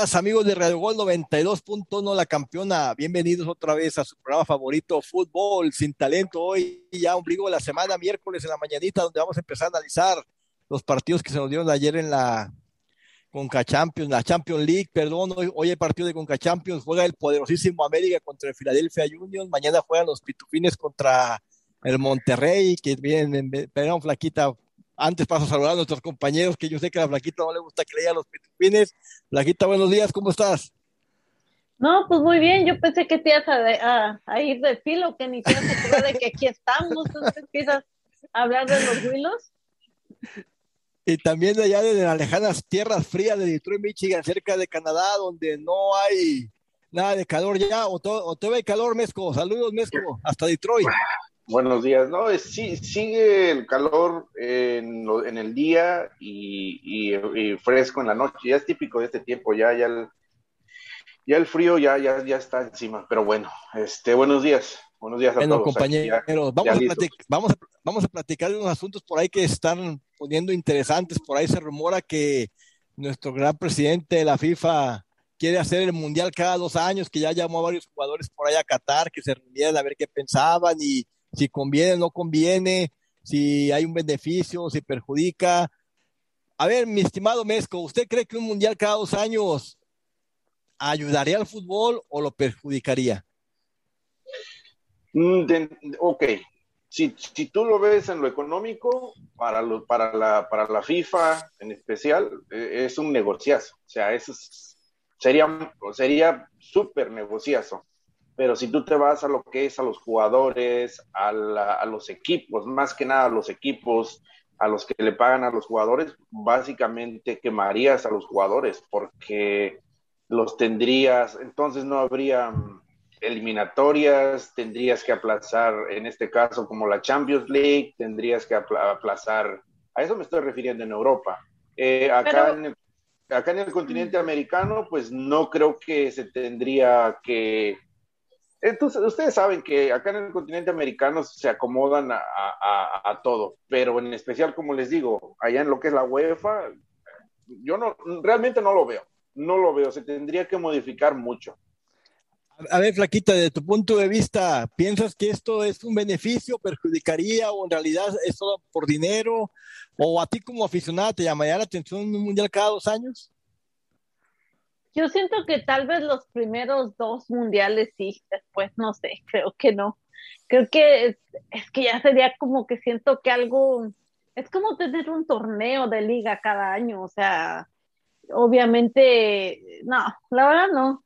amigos de Radio Gol 92.1, la campeona. Bienvenidos otra vez a su programa favorito, Fútbol sin Talento. Hoy ya ombligo de la semana, miércoles en la mañanita, donde vamos a empezar a analizar los partidos que se nos dieron ayer en la Conca Champions, la Champions League, perdón. Hoy, hoy hay partido de Conca Champions, juega el poderosísimo América contra el Philadelphia Union. Mañana juegan los Pitufines contra el Monterrey, que vienen, perdón, flaquita, antes paso a saludar a nuestros compañeros, que yo sé que a la Flaquita no le gusta que lea los pitufines. Flaquita, buenos días, ¿cómo estás? No, pues muy bien, yo pensé que te ibas a, ir de filo, que ni te ibas a de que aquí estamos, entonces empiezas a hablar de los huilos. Y también de allá de las lejanas tierras frías de Detroit, Michigan, cerca de Canadá, donde no hay nada de calor ya, o, todo, o te ve calor, Mesco. Saludos, Mesco, hasta Detroit. Buenos días, no, sí, sigue el calor en, en el día y, fresco en la noche, ya es típico de este tiempo, ya, ya, el, ya el frío ya, ya, ya está encima, pero bueno, este, buenos días, buenos días a todos. compañeros, vamos, a vamos, vamos a platicar de unos asuntos por ahí que están poniendo interesantes, por ahí se rumora que nuestro gran presidente de la FIFA quiere hacer el mundial cada dos años, que ya llamó a varios jugadores por ahí a Qatar, que se reunieran a ver qué pensaban y si conviene o no conviene, si hay un beneficio, si perjudica. A ver, mi estimado Mesco, ¿usted cree que un mundial cada dos años ayudaría al fútbol o lo perjudicaría? Mm, ok, si, si, tú lo ves en lo económico, para, lo, para, la, para la FIFA en especial, e, es un negociazo. O sea, eso sería sería súper negociazo pero si tú te vas a lo que es a los jugadores, a, los equipos, más que nada a los equipos, a los que le pagan a los jugadores, básicamente quemarías a los jugadores porque los tendrías, entonces no habría mm, eliminatorias, tendrías que aplazar, en este caso como la Champions League, tendrías que aplazar, a eso me estoy refiriendo en Europa. Eh, acá, en el, acá en el continente americano, pues no creo que se tendría que entonces, ustedes saben que acá en el continente americano se acomodan a, todo, pero en especial, como les digo, allá en lo que es la UEFA, yo no, realmente no lo veo, no lo veo, se tendría que modificar mucho. A ver, Flaquita, de tu punto de vista, ¿piensas que esto es un beneficio, perjudicaría o en realidad es todo por dinero? ¿O a ti como aficionada te llamaría la atención un mundial cada dos años? Yo siento que tal vez los primeros dos mundiales sí, después no sé, creo que no. Creo que es, que ya sería como que siento que algo, es como tener un torneo de liga cada año, o sea, obviamente, no, la verdad no,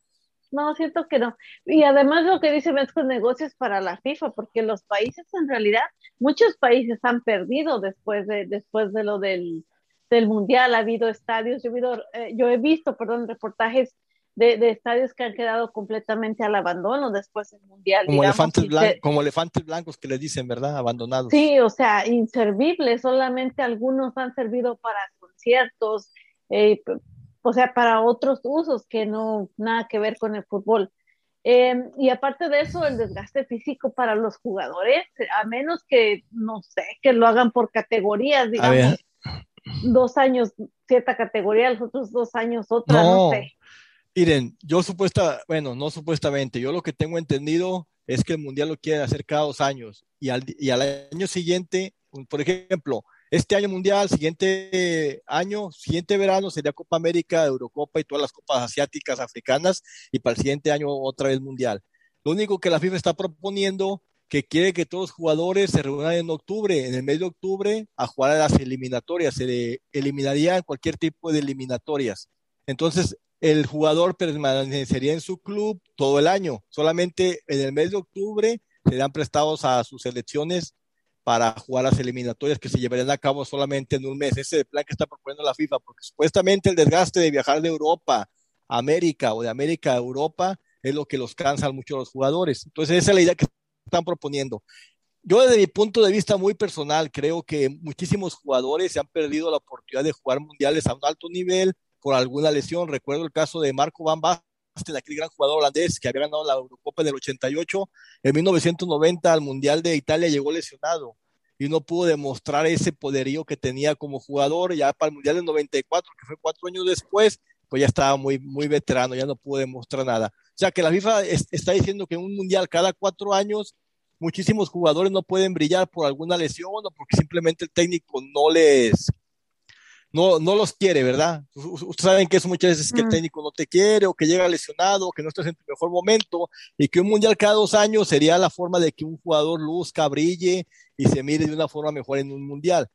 no, siento que no. Y además lo que dice con negocios para la FIFA, porque los países en realidad, muchos países han perdido después de, después de lo del del mundial, ha habido estadios, yo he, visto, eh, yo he visto, perdón, reportajes de, de, estadios que han quedado completamente al abandono después del mundial. Como, elefantes, blancos, como elefantes blancos que les dicen, ¿verdad? Abandonados. Sí, o sea, inservibles, solamente algunos han servido para conciertos, eh, o sea, para otros usos que no, nada que ver con el fútbol. Em, y aparte de eso, el desgaste físico para los jugadores, a menos que, no sé, que lo hagan por categorías, digamos dos años cierta categoría, los otros dos años otra, no, sé. Miren, yo supuesta, bueno, no supuestamente, yo lo que tengo entendido es que el Mundial lo quieren hacer cada dos años y al, y al año siguiente, por ejemplo, este año Mundial, siguiente año, siguiente verano sería Copa América, Eurocopa y todas las copas asiáticas, africanas y para el siguiente año otra vez Mundial. Lo único que la FIFA está proponiendo que quiere que todos los jugadores se reúnan en octubre, en el mes de octubre, a jugar a las eliminatorias. Se eliminaría cualquier tipo de eliminatorias. Entonces, el jugador permanecería en su club todo el año. Solamente en el mes de octubre serán prestados a sus selecciones para jugar las eliminatorias que se llevarían a cabo solamente en un mes. Ese es el plan que está proponiendo la FIFA, porque supuestamente el desgaste de viajar de Europa a América o de América a Europa es lo que los cansa mucho a los jugadores. Entonces, esa es la idea que están proponiendo. Yo desde mi punto de vista muy personal creo que muchísimos jugadores se han perdido la oportunidad de jugar mundiales a un alto nivel por alguna lesión. Recuerdo el caso de Marco Van Basten, aquel gran jugador holandés que había ganado la Eurocopa en el 88. En 1990 al Mundial de Italia llegó lesionado y no pudo demostrar ese poderío que tenía como jugador. Ya para el Mundial del 94, que fue cuatro años después, pues ya estaba muy, muy veterano, ya no pudo demostrar nada. O sea que la FIFA está diciendo que un mundial cada cuatro años muchísimos jugadores no pueden brillar por alguna lesión o porque simplemente el técnico no les no, no los quiere, ¿verdad? Ustedes saben que eso muchas veces que el mm. técnico no te quiere o que llega lesionado o que no estás en tu mejor momento y que un mundial cada dos años sería la forma de que un jugador luzca, brille y se mire de una forma mejor en un mundial.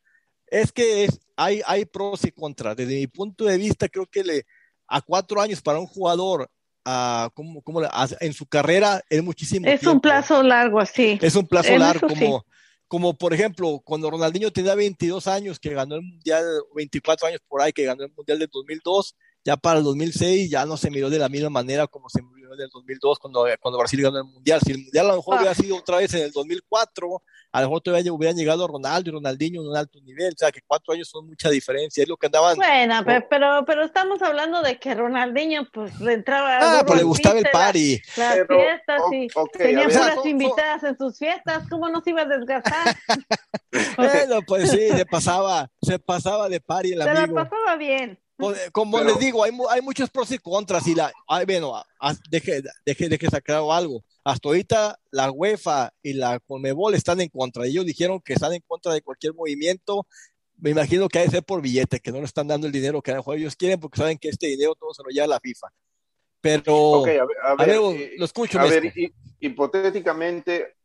Es que es, hay, hay pros y contras. Desde mi punto de vista, creo que le, a cuatro años para un jugador a, como, como en su carrera es muchísimo. Es un plazo largo, sí. Es un plazo largo, como, como por ejemplo, cuando Ronaldinho tenía 22 años, que ganó el Mundial, 24 años por ahí, que ganó el Mundial de 2002, ya para el 2006 ya no se miró de la misma manera como se miró en el 2002 cuando, cuando Brasil ganó el Mundial. Si el Mundial a lo mejor hubiera ah. sido otra vez en el 2004, a lo mejor todavía hubieran llegado Ronaldo y Ronaldinho en un alto nivel, o sea que cuatro años son mucha diferencia, es lo que andaban. Bueno, pero, pero, estamos hablando de que Ronaldinho pues le entraba. Ah, pues le gustaba el party. Las fiestas y tenía puras invitadas en sus fiestas, ¿cómo no se iba a desgastar? bueno, pues sí, se pasaba, se pasaba de party el amigo. Se la pasaba bien. Pues, como les digo, hay, hay, muchos pros y contras y la, ay, bueno, deje, deje, deje sacar algo hasta ahorita la UEFA y la Conmebol están en contra. Ellos dijeron que están en contra de cualquier movimiento. Me imagino que hay que ser por billete, que no le están dando el dinero que ellos quieren porque saben que este dinero todo se lo lleva la FIFA. Pero, a ver, eh, lo escucho. A ver, hipotéticamente,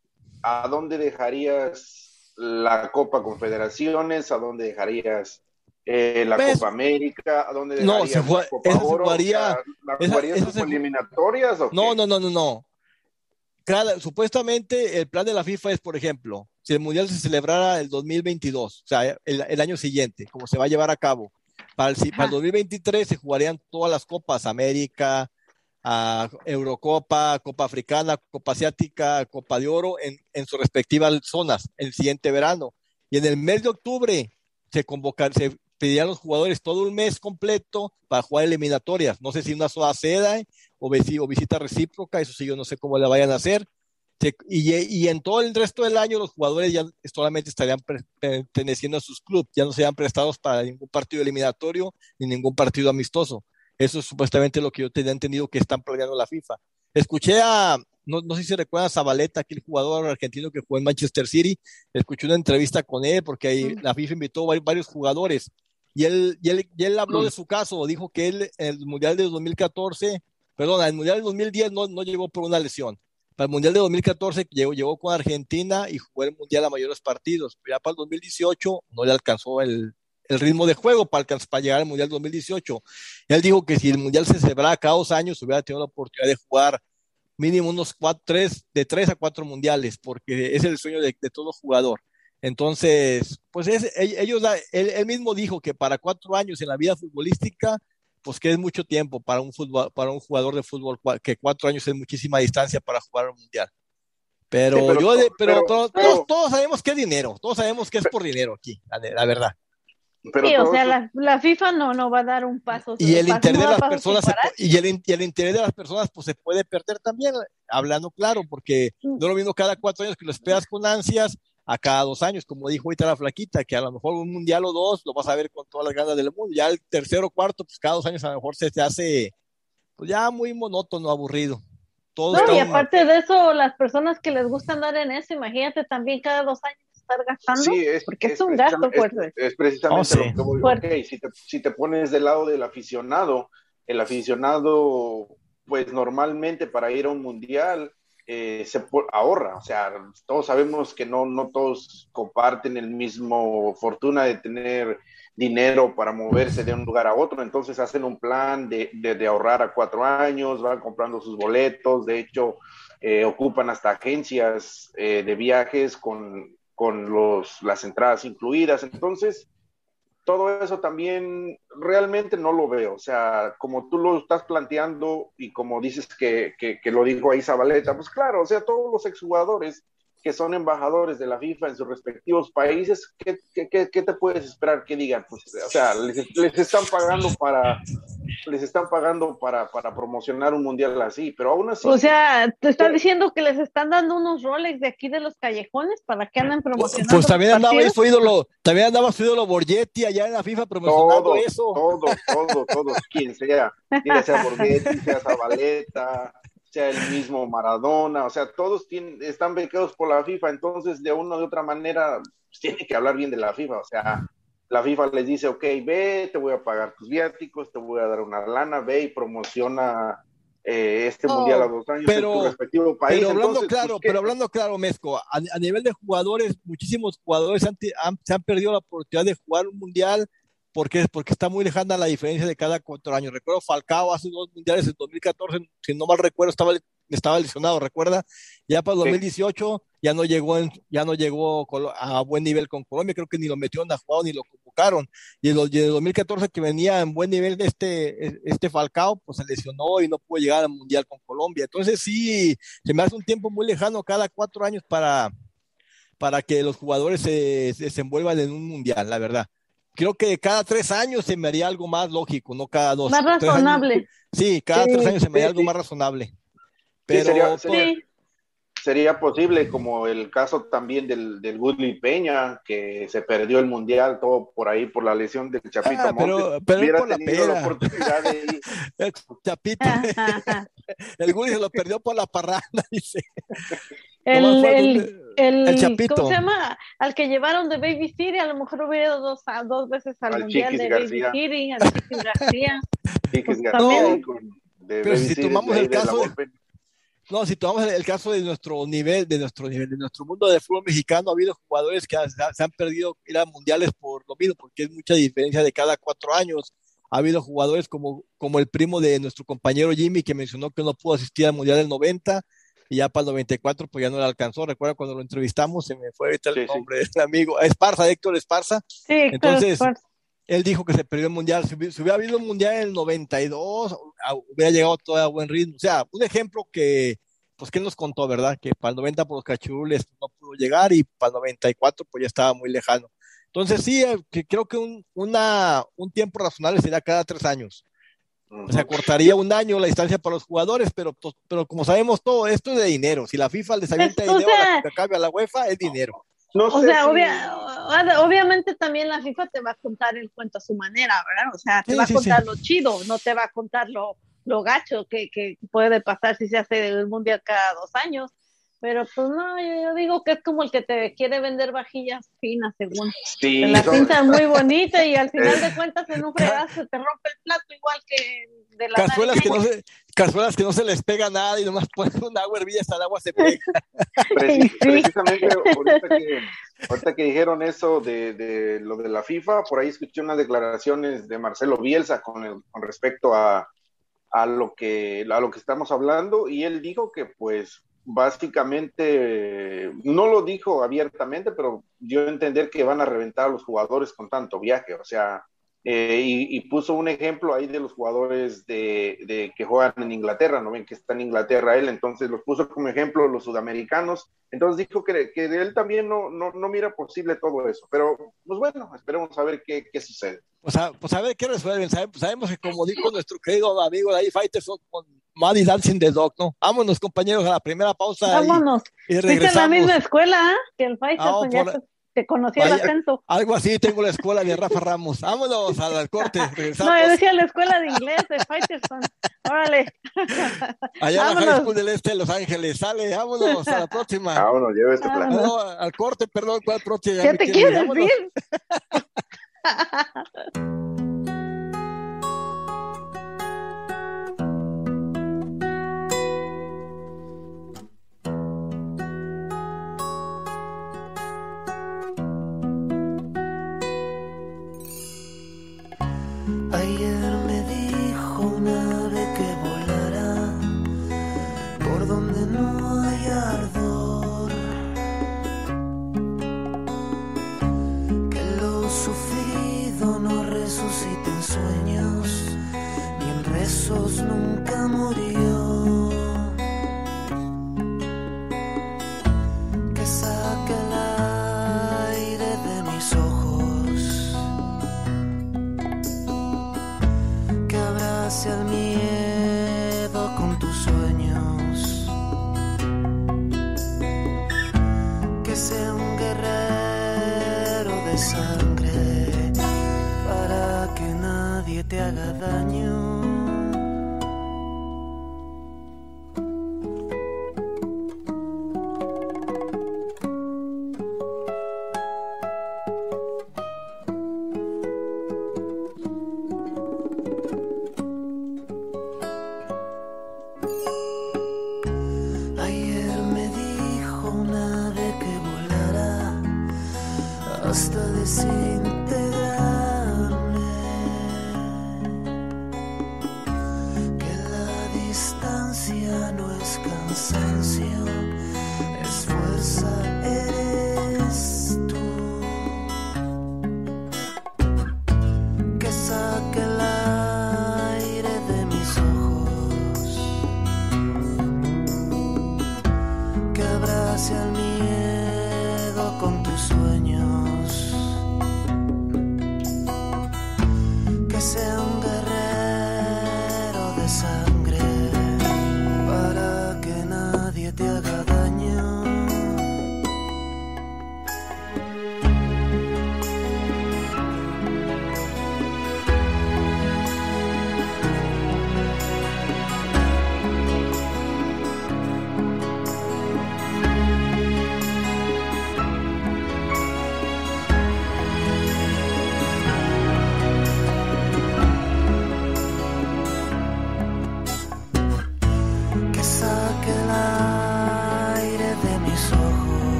¿a dónde dejarías la Copa Confederaciones? ¿A dónde dejarías eh, la Copa América, ¿a dónde dejarías no, se Copa Oro? Jugaría, ¿La jugarías eliminatorias? ¿o no, no, no, no, no supuestamente el plan de la FIFA es, por ejemplo, si el Mundial se celebrara el 2022, o sea, el, año siguiente, como se va a llevar a cabo, para el, para el 2023 se jugarían todas las copas, América, Eurocopa, Copa Africana, Copa Asiática, Copa de Oro, en, en sus respectivas zonas el siguiente verano. Y en el mes de octubre se convocar, se pedirían a los jugadores todo un mes completo para jugar eliminatorias. No sé si una sola seda o, visita recíproca, eso sí, yo no sé cómo la vayan a hacer. Y, en todo el resto del año los jugadores ya solamente estarían perteneciendo a sus clubes, ya no serían prestados para ningún partido eliminatorio ni ningún partido amistoso. Eso es supuestamente lo que yo tenía entendido que están planeando la FIFA. Escuché a, no, no sé si se recuerda a Zabaleta, aquel jugador argentino que jugó en Manchester City, escuché una entrevista con él porque ahí la FIFA invitó a varios jugadores y él, y él, y él habló de su caso, dijo que él el Mundial de 2014 perdón, el Mundial de 2010 no, no llegó por una lesión. Para el Mundial de 2014 llegó, llegó con Argentina y jugó el Mundial a mayores partidos. Ya para el 2018 no le alcanzó el, el ritmo de juego para, para llegar al Mundial 2018. Él dijo que si el Mundial se celebraba cada dos años, hubiera tenido la oportunidad de jugar mínimo unos cuatro, tres, de tres a cuatro mundiales, porque es el sueño de, de todo jugador. Entonces, pues es, ellos, él, él, mismo dijo que para cuatro años en la vida futbolística pues que es mucho tiempo para un, fútbol, para un jugador de fútbol, que cuatro años es muchísima distancia para jugar un mundial. Pero, yo, pero, todos, todos, sabemos que es dinero, todos sabemos que es por dinero aquí, la, verdad. sí, o sea, la, FIFA no, no va a dar un paso. Y el interés de las personas, y, el, y el interés de las personas, pues se puede perder también, hablando claro, porque no lo mismo cada cuatro años que lo esperas con ansias, a cada dos años, como dijo ahorita la flaquita, que a lo mejor un mundial o dos lo vas a ver con todas las ganas del mundo. Ya el tercero o cuarto, pues cada dos años a lo mejor se te hace pues ya muy monótono, aburrido. Todo no, y aparte de eso, las personas que les gusta andar en eso, imagínate también cada dos años estar gastando, porque es, un gasto fuerte. Es, precisamente lo que voy, okay, si, te, si te pones del lado del aficionado, el aficionado, pues normalmente para ir a un mundial, eh, se ahorra, o sea, todos sabemos que no, no todos comparten el mismo fortuna de tener dinero para moverse de un lugar a otro, entonces hacen un plan de, de, ahorrar a cuatro años, van comprando sus boletos, de hecho, eh, ocupan hasta agencias eh, de viajes con, con los, las entradas incluidas, entonces todo eso también realmente no lo veo. O sea, como tú lo estás planteando y como dices que, que, lo dijo ahí Zabaleta, pues claro, o sea, todos los exjugadores que son embajadores de la FIFA en sus respectivos países, ¿qué, qué, qué, te puedes esperar que digan? Pues, o sea, les, les, están pagando para les están pagando para, para promocionar un mundial así, pero aún así. O sea, te están diciendo que les están dando unos Rolex de aquí de los callejones para que anden pues, promocionando. Pues también andaba su ídolo, también andaba su ídolo Borgetti allá en la FIFA promocionando eso. Todo, todo, todo, quien sea, quien sea Borgetti, sea Zabaleta, sea el mismo Maradona, o sea, todos tienen, están becados por la FIFA, entonces de una u otra manera pues, tiene que hablar bien de la FIFA, o sea, la FIFA les dice, ok, ve, te voy a pagar tus viáticos, te voy a dar una lana, ve y promociona eh, este mundial a dos años pero, en tu respectivo país. Pero hablando pues, claro, pero hablando claro, Mezco, a, nivel de jugadores, muchísimos jugadores se han perdido la oportunidad de jugar un mundial porque, porque está muy lejana la diferencia de cada cuatro años. Recuerdo Falcao hace dos mundiales en 2014, si no mal recuerdo, estaba, estaba lesionado, recuerda, ya para 2018 ya no llegó ya no llegó a buen nivel con Colombia, creo que ni lo metieron a jugar ni lo convocaron. Y en, el 2014 que venía en buen nivel de este, este Falcao, pues se lesionó y no pudo llegar al mundial con Colombia. Entonces sí, se me hace un tiempo muy lejano cada cuatro años para, para que los jugadores se, se desenvuelvan en un mundial, la verdad creo que cada tres años se me haría algo más lógico, no cada dos. Más razonable. sí, cada tres años se me haría algo más razonable. Pero sería, posible, como el caso también del, del Woodley Peña, que se perdió el mundial todo por ahí por la lesión del Chapito ah, pero, pero por la, oportunidad de el Chapito. el Woodley se lo perdió por la parranda, dice. El, el, el, Chapito. ¿Cómo se llama? Al que llevaron de Baby City, a lo mejor hubiera ido dos, dos veces al, Mundial de Baby City, al Chiquis García. Chiquis pues García Pero si tomamos el caso de, no, si tomamos el caso de nuestro nivel, de nuestro nivel, de nuestro mundo de fútbol mexicano, ha habido jugadores que se han perdido ir a mundiales por lo mismo, porque es mucha diferencia de cada cuatro años. Ha habido jugadores como, como el primo de nuestro compañero Jimmy, que mencionó que no pudo asistir al mundial del 90, y ya para el 94 pues ya no le alcanzó. Recuerda cuando lo entrevistamos, se me fue ahorita el nombre del amigo, Esparza, Héctor Esparza. Sí, Entonces, él dijo que se perdió el mundial. Si, hubiera habido un mundial en el 92, hubiera llegado todo a buen ritmo. O sea, un ejemplo que, pues que nos contó, ¿verdad? Que para el 90 por los cachules no pudo llegar y para el 94 pues ya estaba muy lejano. Entonces sí, eh, que creo que un, una, un tiempo razonable sería cada tres años. O sea, cortaría un año la distancia para los jugadores, pero, pues, pero como sabemos todo, esto es de dinero. Si la FIFA les avienta dinero a la, a la UEFA, es dinero. O sea, obviamente también la FIFA te va a contar el cuento a su manera, ¿verdad? O sea, te va a contar lo chido, no te va a contar lo, lo gacho que, que puede pasar si se hace el mundial cada dos años. Pero pues no, yo, digo que es como el que te quiere vender vajillas finas, según. Sí, la pinta muy bonita y al final de cuentas en un fregazo te rompe el plato igual que de la cazuelas que, no se, cazuelas que no se les pega nada y nomás ponen una agua hervida hasta el agua se pega. Precisamente ahorita que, ahorita que dijeron eso de, de, lo de la FIFA, por ahí escuché unas declaraciones de Marcelo Bielsa con, con respecto a, a lo que a lo que estamos hablando y él dijo que pues básicamente, no lo dijo abiertamente, pero dio a entender que van a reventar a los jugadores con tanto viaje, o sea, eh, y, puso un ejemplo ahí de los jugadores de, que juegan en Inglaterra, ¿no ven que está en Inglaterra él? Entonces los puso como ejemplo los sudamericanos. Entonces dijo que, que él también no, no, no, mira posible todo eso. Pero, pues bueno, esperemos a ver qué, qué sucede. O sea, pues a ver qué resuelven. Sabemos que como dijo nuestro querido amigo de ahí, Fighters con Maddie Dancing the Dog, ¿no? Vámonos, compañeros, a la primera pausa. Vámonos. Y, regresamos. en la misma escuela ¿eh? que el Fighter, ah, pues te conocí el acento. Algo así, tengo la escuela de Rafa Ramos. Vámonos al corte. Regresamos. No, yo decía la escuela de inglés de Fighterson. Órale. Allá en la High School del Este de Los Ángeles. Sale, vámonos, a la próxima. Vámonos, lleve este plan. No, al corte, perdón, ¿cuál próxima? ¿Qué te quieres decir?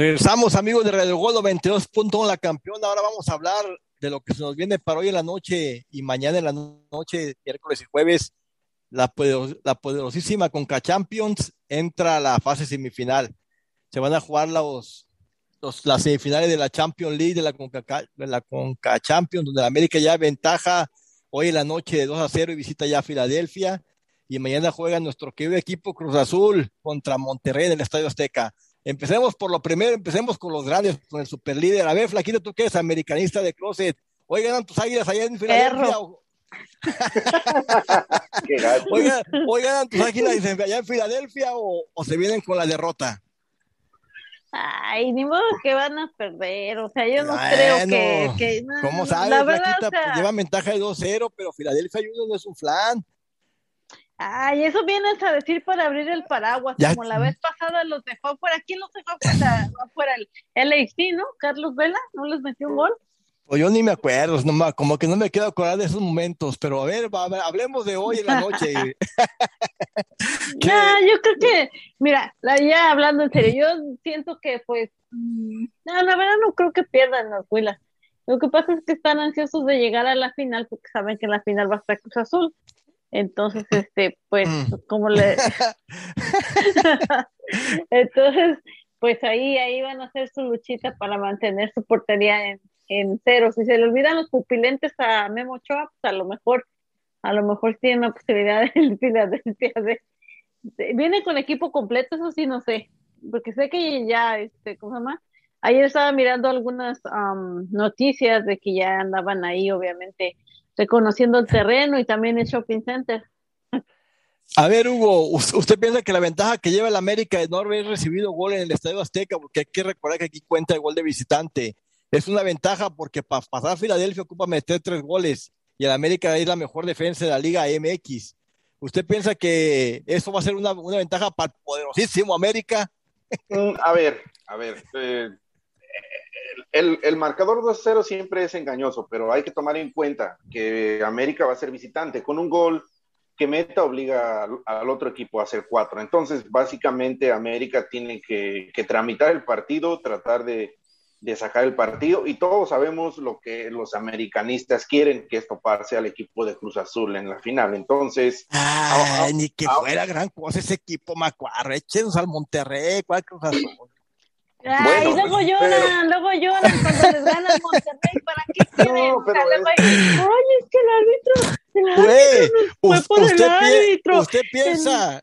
Regresamos, amigos de Radio Gol 22.1, la campeona. Ahora vamos a hablar de lo que se nos viene para hoy en la noche y mañana en la noche, miércoles y jueves. La, la poderosísima Conca Champions entra a la fase semifinal. Se van a jugar los, los, las semifinales de la Champions League, de la Conca, de la Conca Champions, donde la América ya ventaja hoy en la noche de 2 a 0 y visita ya a Filadelfia. Y mañana juega nuestro querido equipo Cruz Azul contra Monterrey en el Estadio Azteca. Empecemos por lo primero, empecemos con los grandes, con el superlíder. A ver, Flaquito, tú que eres americanista de closet, hoy ganan tus águilas allá en Filadelfia. hoy ganan tus águilas allá en Filadelfia o, se vienen con la derrota. Ay, ni modo que van a perder, o sea, yo no creo que, que ¿Cómo sabes, la verdad, Flaquita? lleva ventaja de 2-0, pero Filadelfia ayuda no es un flan. Ay, eso vienes a decir para abrir el paraguas, como la vez pasada los dejó afuera. ¿Quién los dejó afuera? afuera el LAC, ¿no? Carlos Vela, ¿no les metió un gol? Pues yo ni me acuerdo, no, como que no me quedo acordar de esos momentos, pero a ver, hablemos de hoy en la noche. ya, yo creo que, mira, ya hablando en serio, yo siento que pues, mm, no, la verdad no creo que pierdan las huelas. Lo que pasa es que están ansiosos de llegar a la final porque saben que en la final va a estar Cruz Azul. Entonces, este, pues, mm. como le... Entonces, pues ahí, ahí van a hacer su luchita para mantener su portería en, en cero. Si se le olvidan los pupilentes a Memo Ochoa, pues a lo mejor, a lo mejor tiene una posibilidad de Filadelfia de, viene con equipo completo, eso sí no sé, porque sé que ya, este, ¿cómo se llama? Ayer estaba mirando algunas noticias de que ya andaban ahí, obviamente, reconociendo el terreno y también el shopping center. A ver, Hugo, ¿usted piensa que la ventaja que lleva el América de no haber recibido gol en el Estadio Azteca, porque hay que recordar que aquí cuenta el gol de visitante, es una ventaja porque para pasar a Filadelfia ocupa meter tres goles y el América es la mejor defensa de la Liga MX. ¿Usted piensa que eso va a ser una, ventaja para el poderosísimo América? Mm, a ver, a ver, eh, el, el, marcador 2-0 siempre es engañoso, pero hay que tomar en cuenta que América va a ser visitante. Con un gol que meta obliga al, otro equipo a hacer cuatro. Entonces, básicamente, América tiene que, tramitar el partido, tratar de, sacar el partido, y todos sabemos lo que los americanistas quieren, que esto pase al equipo de Cruz Azul en la final. Entonces, ni que fuera gran cosa ese equipo, Macuarro, échenos al Monterrey, ¿cuál Cruz Azul? Ay, luego lloran, luego lloran cuando les ganan Monterrey, ¿para qué quieren? No, pero. Oye, es que el árbitro usted, piensa,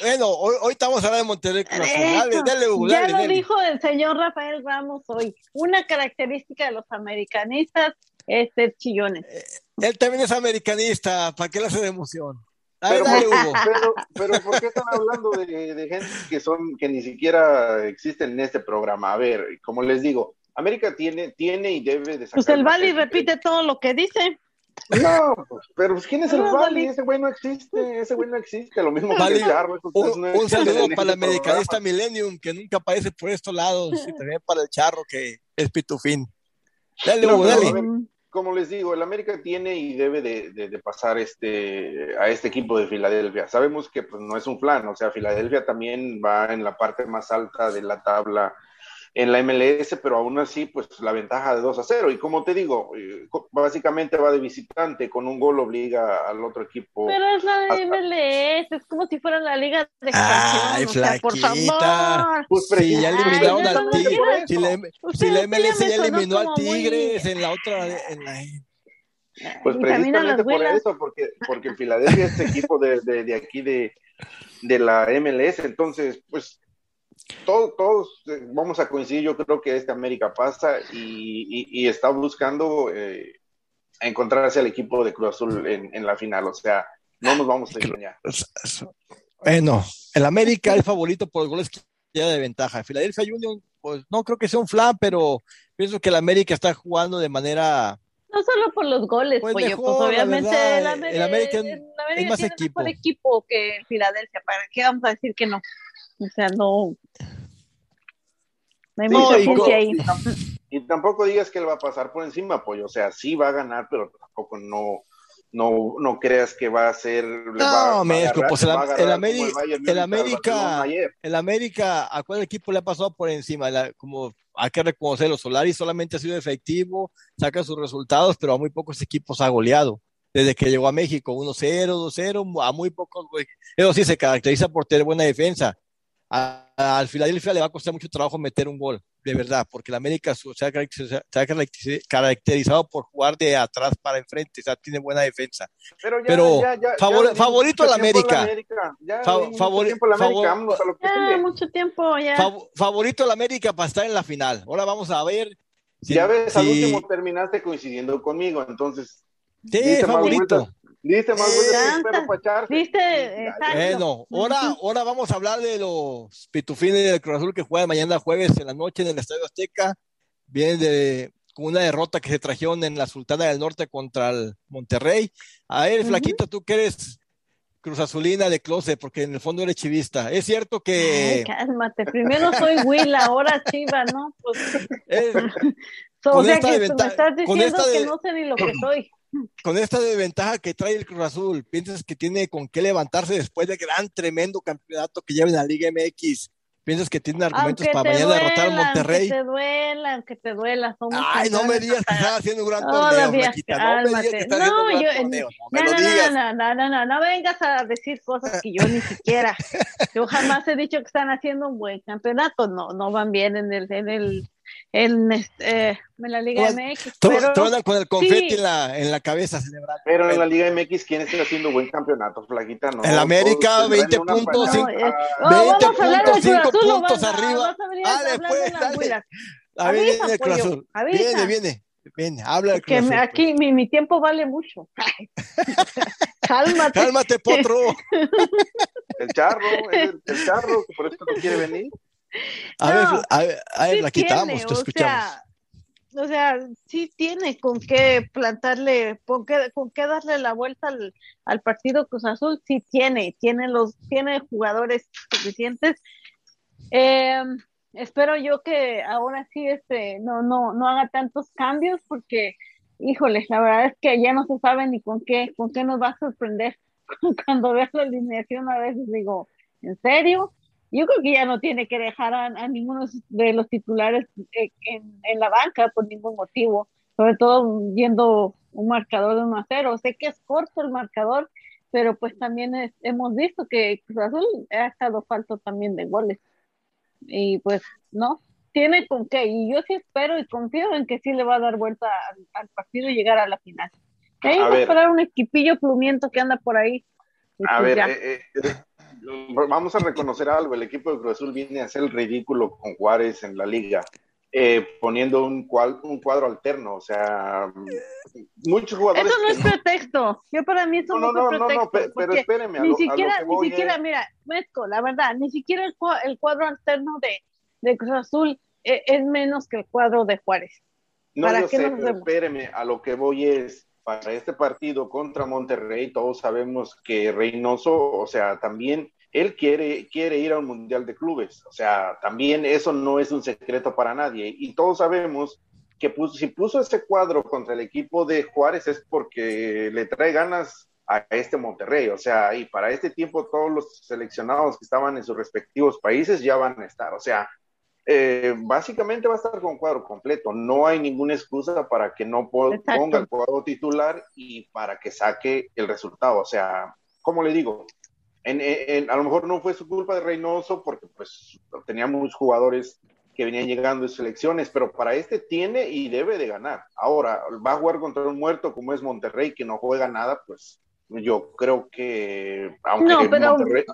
bueno, hoy, estamos hablando de Monterrey Ya lo dijo el señor Rafael Ramos hoy. Una característica de los americanistas es ser chillones. Eh, él también es americanista, ¿para qué le hace de emoción? Pero, pero, ¿por qué están hablando de, de, gente que son que ni siquiera existen en este programa? A ver, como les digo, América tiene, tiene y debe de sacar. Pues el Bali repite todo lo que dice. No, pues, pero pues, ¿quién es el Bali? Ese güey no existe, ese güey no existe. Lo mismo que el Charro. Un, un saludo para el americanista Millennium, que nunca aparece por estos lados, y también para el Charro, que es pitufín. Dale, Hugo, dale. Como les digo, el América tiene y debe de, pasar este, a este equipo de Filadelfia. Sabemos que pues, no es un plan, o sea, Filadelfia también va en la parte más alta de la tabla en la MLS, pero aún así, pues la ventaja de 2 a 0. Y como te digo, eh, básicamente va de visitante, con un gol obliga al otro equipo. Pero es la de MLS, es como si fuera la liga de Ay, o sea, por favor. Pues, si ya eliminaron al Tigre, si, la, si la MLS ya eliminó al Tigres en la otra, en la... Pues precisamente por eso, porque, porque en Filadelfia es equipo de, de, de aquí de, de la MLS, entonces, pues todos, todos eh, vamos a coincidir, yo creo que este América pasa y, está buscando eh, encontrarse al equipo de Cruz Azul en, la final, o sea, no nos vamos a engañar. Bueno, el América es favorito por los goles que ya de ventaja. Filadelfia Union, pues no creo que sea un flan, pero pienso que el América está jugando de manera no solo por los goles, pues, pues obviamente el, América, es más equipo. mejor equipo que Filadelfia. ¿Para qué vamos a decir que no? O sea, no. hay mucha y, ahí. Y tampoco digas que él va a pasar por encima, pollo. O sea, sí va a ganar, pero tampoco no, no, no creas que va a ser. No, México, pues el, América, el América, el América, ¿a cuál equipo le ha pasado por encima? como hay que reconocerlo, Solari solamente ha sido efectivo, saca sus resultados, pero a muy pocos equipos ha goleado desde que llegó a México, 1-0, 2-0, a muy pocos, Eso sí, se caracteriza por tener buena defensa al Filadelfia le va a costar mucho trabajo meter un gol, de verdad, porque el América se ha, caracterizado por jugar de atrás para enfrente, o sea, tiene buena defensa. Pero, favorito la América. mucho tiempo ya. favorito la América para estar en la final. Ahora vamos a ver. ya ves, al último terminaste coincidiendo conmigo, entonces. Sí, favorito. Dice más Bueno, ahora, ahora vamos a hablar de los pitufines del Cruz Azul que juegan mañana jueves en la noche en el Estadio Azteca. Vienen de con una derrota que se trajeron en la Sultana del Norte contra el Monterrey. A ver, Flaquita, tú que eres Cruz Azulina de closet, porque en el fondo eres chivista. Es cierto que. cálmate, primero soy Will, ahora chiva, ¿no? Pues... o sea que me estás diciendo que no sé ni lo que soy con esta desventaja que trae el Cruz Azul, ¿piensas que tiene con qué levantarse después del gran, tremendo campeonato que lleva en la Liga MX? ¿Piensas que tiene argumentos para mañana derrotar al Monterrey? Que te duela, que te duela. Ay, no me digas que estás haciendo un gran torneo, Flaquita. No me digas que estás haciendo un gran torneo. No, no. No, no, no, no, no vengas a decir cosas que yo ni siquiera. Yo jamás he dicho que están haciendo un buen campeonato. No, no van bien en el, en el en, este, en la Liga MX. Pero, con el confeti en, la, en la cabeza celebrando. Pero en la Liga MX, ¿quién está haciendo buen campeonato, Flaquita? No, en América, 20 puntos, 5 no, eh, puntos, 5 puntos arriba. Ah, después, dale. A ver, viene el Cruz Azul. Viene, viene. Viene, habla el Que aquí mi, mi, tiempo vale mucho. Cálmate. Cálmate, potro. el charro, el, el charro, por eso no quiere venir. A, ver, a ver, la quitamos, te escuchamos. o sea, sí tiene con qué plantarle, con qué, con qué darle la vuelta al, al, partido Cruz Azul, sí tiene, tiene los, tiene jugadores suficientes. Eh, espero yo que ahora sí este no, no, no haga tantos cambios porque, híjole, la verdad es que ya no se sabe ni con qué, con qué nos va a sorprender. Cuando veas la alineación a veces digo, ¿en serio? Yo creo que ya no tiene que dejar a, ninguno de los titulares en, la banca por ningún motivo, sobre todo viendo un marcador de 1 a 0. Sé que es corto el marcador, pero pues también hemos visto que Cruz Azul ha estado falto también de goles. Y pues no, tiene con qué. Y yo sí espero y confío en que sí le va a dar vuelta al, al partido y llegar a la final Ahí va a esperar un equipillo plumiento que anda por ahí. A pues ver, eh, eh, vamos a reconocer algo. El equipo de Cruz Azul viene a hacer el ridículo con Juárez en la liga. Eh, poniendo un, cuadro, un cuadro alterno, o sea, muchos jugadores. Eso no es pretexto. Yo para mí eso no, no, no, pretexto. No, pero espéreme. Ni siquiera, ni siquiera, mira, Mezco, la verdad, ni siquiera el, cuadro alterno de, de Cruz Azul es, es, menos que el cuadro de Juárez. No, yo sé, pero espéreme, a lo que voy es, para este partido contra Monterrey, todos sabemos que Reynoso, o sea, también él quiere, quiere ir a un mundial de clubes. O sea, también eso no es un secreto para nadie. Y todos sabemos que si puso ese cuadro contra el equipo de Juárez es porque le trae ganas a este Monterrey. O sea, y para este tiempo todos los seleccionados que estaban en sus respectivos países ya van a estar. O sea, eh, básicamente va a estar con cuadro completo. No hay ninguna excusa para que no ponga el cuadro titular y para que saque el resultado. O sea, como le digo, en, a lo mejor no fue su culpa de Reynoso porque pues tenía muchos jugadores que venían llegando de selecciones, pero para este tiene y debe de ganar. Ahora, va a jugar contra un muerto como es Monterrey, que no juega nada, pues yo creo que aunque no, pero Monterrey...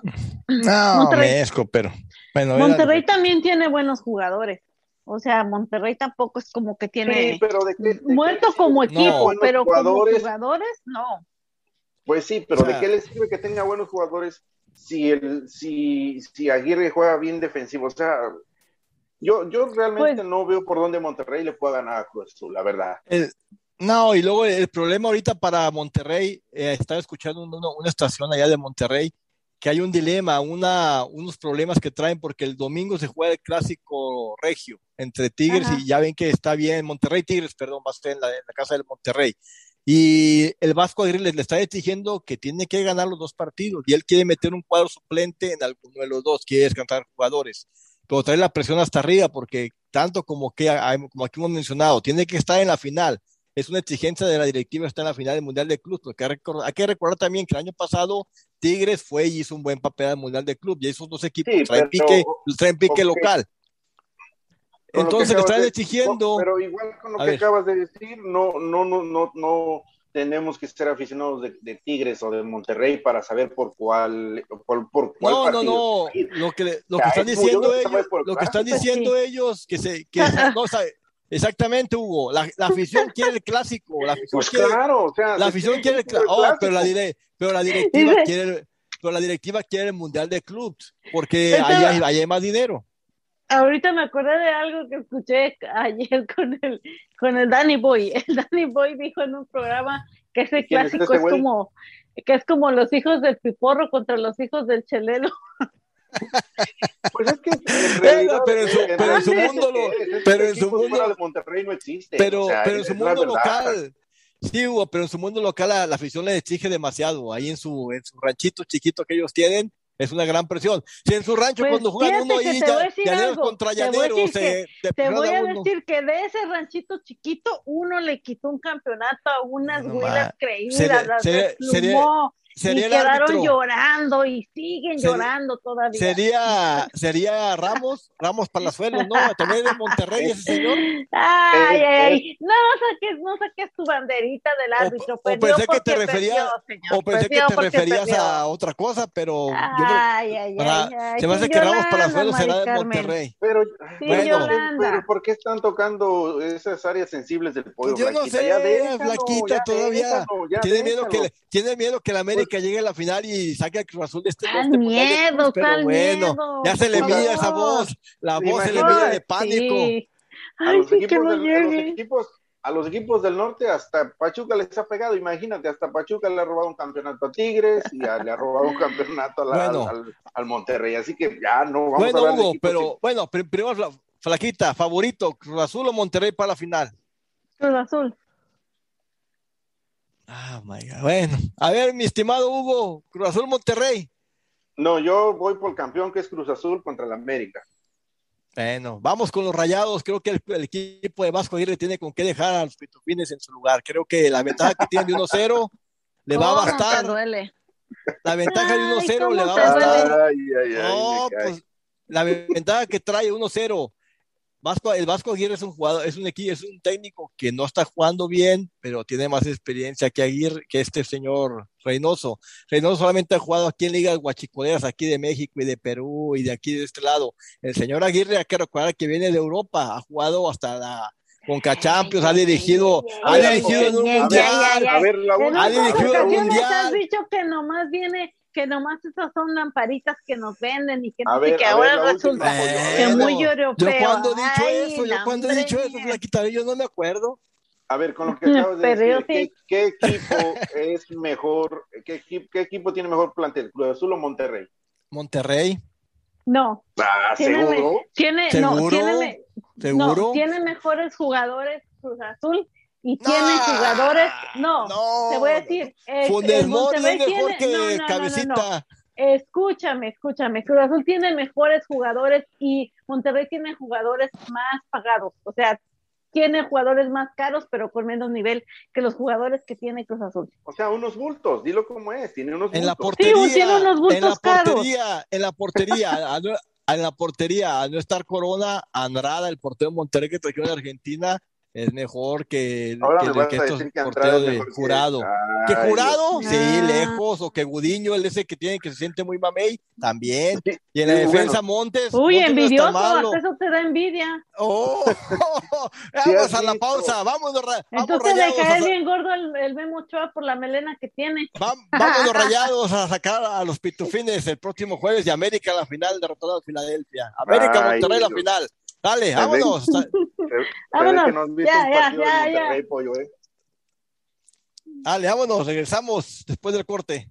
No, Monterrey, pero bueno, Monterrey también tiene buenos jugadores. O sea, Monterrey tampoco es como que tiene pero de muerto como equipo, pero como jugadores no. Pues sí, pero ¿de qué le sirve que tenga buenos jugadores si el, si, si Aguirre juega bien defensivo? O sea, yo, yo realmente pues no veo por dónde Monterrey le pueda ganar a Cruz Azul, la verdad. no, y luego el problema ahorita para Monterrey, eh, estaba escuchando una, estación allá de Monterrey, que hay un dilema, una, unos problemas que traen porque el domingo se juega el clásico regio entre Tigres y ya ven que está bien, Monterrey Tigres, perdón, va a estar en la, en la casa del Monterrey. Y el Vasco Aguirre le está exigiendo que tiene que ganar los dos partidos y él quiere meter un cuadro suplente en alguno de los dos, quiere descansar jugadores, pero trae la presión hasta arriba porque tanto como que como aquí hemos mencionado, tiene que estar en la final. Es una exigencia de la directiva estar en la final del Mundial de Club, porque hay que recordar también que el año pasado Tigres fue y hizo un buen papel en el Mundial de Club y esos dos equipos traen, pique, traen pique local. Entonces le están exigiendo. Pero igual con lo que acabas de decir, no, no, no, no, no tenemos que ser aficionados de, Tigres o de Monterrey para saber por cuál, por, por cuál no, No, no, lo que, lo que están diciendo ellos, lo que están diciendo ellos, que se, que no sabe, exactamente, Hugo, la, la, afición quiere el clásico, la afición pues quiere, claro, o sea, la afición quiere el, clásico, oh, pero la, pero la directiva quiere, pero la directiva quiere el mundial de clubs, porque allá hay más dinero ahorita me acordé de algo que escuché ayer con el, con el Danny Boy. El Danny Boy dijo en un programa que ese clásico es, como que es como los hijos del piporro contra los hijos del chelelo. Pues es que pero, en su, pero en su mundo pero en su mundo de Monterrey no existe pero, pero en su mundo local sí Hugo, pero en su mundo local la, la, afición le exige demasiado ahí en su en su ranchito chiquito que ellos tienen es una gran presión. Si en su rancho pues cuando juegan uno ahí, llaneros contra llaneros, te, voy a decir que de ese ranchito chiquito uno le quitó un campeonato a unas no, huilas creídas, sería, las sería, Sería y quedaron llorando y siguen llorando todavía. Sería, sería Ramos, Ramos Palazuelos, ¿no? También de Monterrey ese señor. Ay, eh, ay, eh. no saques, no saques tu banderita del árbitro. O, o pensé que te referías, o pensé que te referías a otra cosa, pero ay, ay, ay, se me hace que Ramos Palazuelos será de Monterrey. Pero, bueno, pero, ¿por qué están tocando esas áreas sensibles del pueblo? Yo no sé, ya Flaquita todavía. tiene miedo que tiene miedo que la América que llegue a la final y saque a Cruz Azul de este, este miedo, pero bueno, ya se le mide esa voz, la voz se le mide de pánico. a, los equipos a los equipos del norte hasta Pachuca les ha pegado, imagínate, hasta Pachuca le ha robado un campeonato a Tigres y le ha robado un campeonato al, Monterrey, así que ya no vamos a hablar Hugo, pero bueno, primero Flaquita, favorito, Cruz Azul o Monterrey para la final. Cruz Azul. Ah, Bueno, a ver, mi estimado Hugo, Cruz Azul Monterrey. No, yo voy por el campeón que es Cruz Azul contra el América. Bueno, vamos con los rayados. Creo que el, equipo de Vasco Aguirre tiene con qué dejar a los pitufines en su lugar. Creo que la ventaja que tiene de 1-0 le va a bastar. La ventaja de 1-0 le va a bastar. Ay, ay, ay, no, pues la ventaja que trae 1-0 Vasco, el Vasco Aguirre es un jugador, es un equipo, es un técnico que no está jugando bien, pero tiene más experiencia que Aguirre, que este señor Reynoso. Reynoso solamente ha jugado aquí en ligas guachicoleras, aquí de México y de Perú y de aquí de este lado. El señor Aguirre, hay que recordar que viene de Europa, ha jugado hasta la Conca Champions, ha dirigido, ha dirigido en un mundial, ha dirigido en un mundial. has dicho que nomás viene que nomás esas son lamparitas que nos venden y que, no sé, que ahora resulta que muy europeo. Yo cuando he dicho eso, yo cuando he dicho eso, la quitaré, yo no me acuerdo. A ver, con lo que acabas de decir, ¿qué, equipo es mejor, qué, qué, equipo tiene mejor plantel, Cruz Azul o Monterrey? Monterrey. No. Ah, ¿seguro? Tiene, ¿Seguro? No, tiene, ¿Seguro? No, tiene mejores jugadores Cruz Azul y tiene jugadores, no, te voy a decir, eh, el Monterrey es mejor tiene, que no, Cabecita. Escúchame, escúchame, Cruz Azul tiene mejores jugadores y Monterrey tiene jugadores más pagados, o sea, tiene jugadores más caros, pero con menos nivel que los jugadores que tiene Cruz Azul. O sea, unos bultos, dilo como es, tiene unos bultos. En la portería, sí, tiene unos bultos en la portería, caros. en la portería, en la portería, al no estar Corona, Andrada, el portero de Monterrey que trajeron de Argentina, es mejor que, Ahora que, me que vas a estos porteros de que- jurado. Ay, ¿Que jurado? Dios Sí, lejos. O que Gudiño, el ese que tiene que se siente muy mamey, también. Y en la sí, defensa, bueno. Montes. Uy, Montes no envidioso, hasta eso te da envidia. Oh, vamos a la pausa, vamos Entonces le cae bien gordo el, el Memo Ochoa por la melena que tiene. va- vámonos rayados a sacar a los pitufines el próximo jueves de América la final, derrotado a Filadelfia. América, Ay, Monterrey la final. Dale, vámonos. Se- se ve Vámonos, que no has visto ya, un ya, de ya, pollo, ¿eh? Dale, vámonos, regresamos después del corte.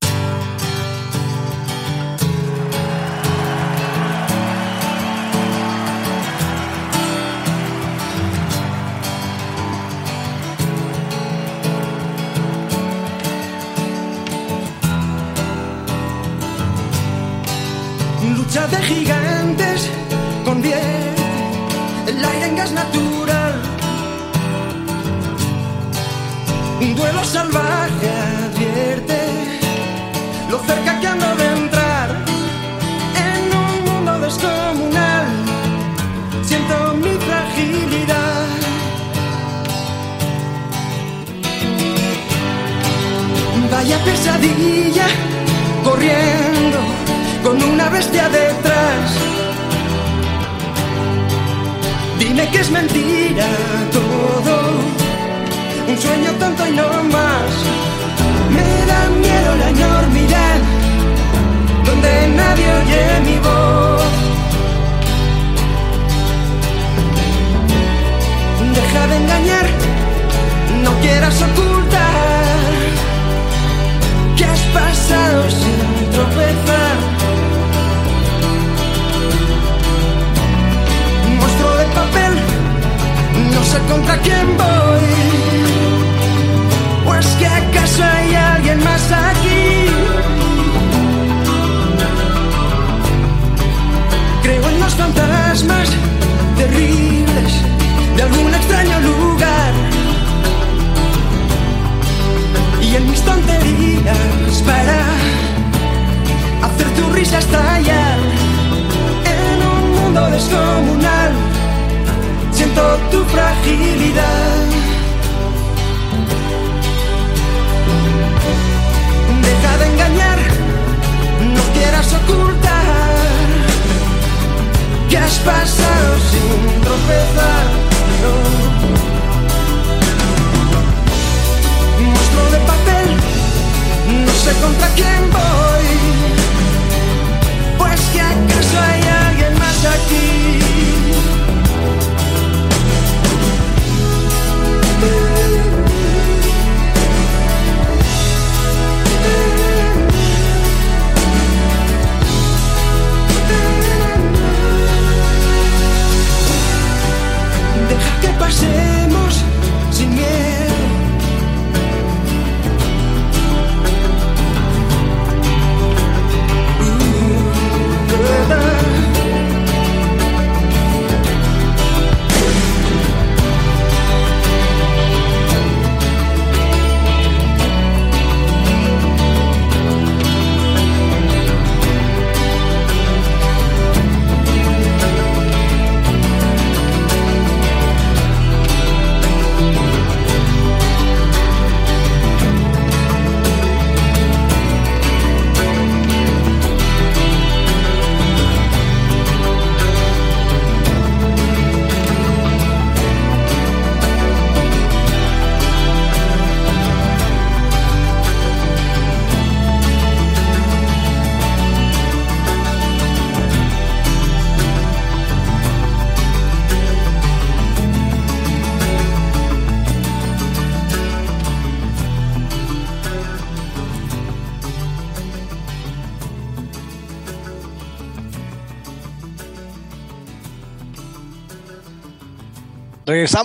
Lucha de gigantes convierte el aire en gas natural. Un duelo salvaje advierte lo cerca que ando de entrar en un mundo descomunal. Siento mi fragilidad. Vaya pesadilla corriendo con una bestia detrás. Que es mentira todo, un sueño tonto y no más. Me da miedo la enormidad,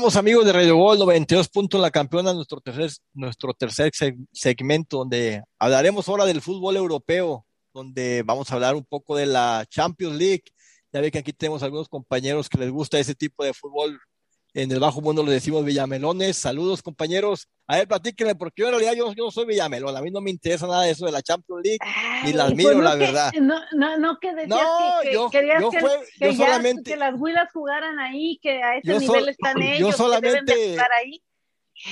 Regresamos amigos de Radio Gol 92 puntos la campeona, nuestro tercer, nuestro tercer segmento donde hablaremos ahora del fútbol europeo, donde vamos a hablar un poco de la Champions League. Ya ve que aquí tenemos algunos compañeros que les gusta ese tipo de fútbol en el bajo mundo le decimos Villamelones. Saludos, compañeros. A ver, platíquenme, porque yo en realidad yo, no soy Villamelón. A mí no me interesa nada de eso de la Champions League, ni las pues miro, la verdad. No, no, no, que decías que, yo, querías que, que, solamente, que las huilas jugaran ahí, que a ese nivel están ellos, yo solamente, que deben ahí.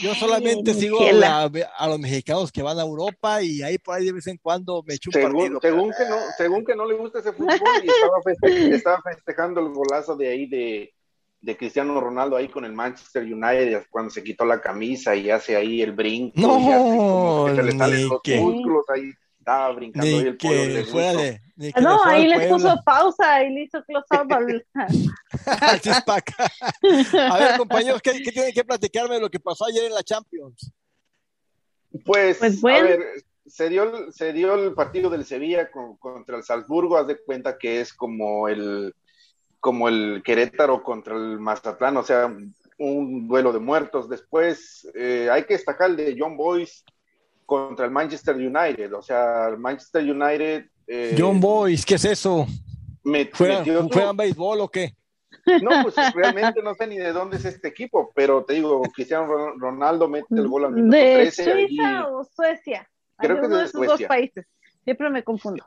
Yo solamente sigo a, a, los mexicanos que van a Europa y ahí por ahí de vez en cuando me echo un según, partido. Según que, no, según que no le gusta ese fútbol y estaba, estaba festejando el golazo de ahí de, de Cristiano Ronaldo ahí con el Manchester United cuando se quitó la camisa y hace ahí el brinco no, y hace se le salen los músculos ahí estaba brincando ni ahí el que fuera de, que no ahí le puso pausa y le hizo close up al a ver compañeros ¿qué, ¿qué, tienen que platicarme de lo que pasó ayer en la Champions? pues, pues bueno. a ver se dio, se dio el partido del Sevilla con, contra el Salzburgo, haz de cuenta que es como el como el Querétaro contra el Mazatlán, o sea, un duelo de muertos. Después eh, hay que destacar el de John Boyce contra el Manchester United, o sea, el Manchester United. Eh, John Boyce, ¿qué es eso? Me, ¿Juegan, béisbol o qué? No, pues realmente no sé ni de dónde es este equipo, pero te digo, Cristiano Ronaldo mete el gol al minuto ¿De Suiza o Suecia? Creo que es de esos dos países. Siempre me confundo.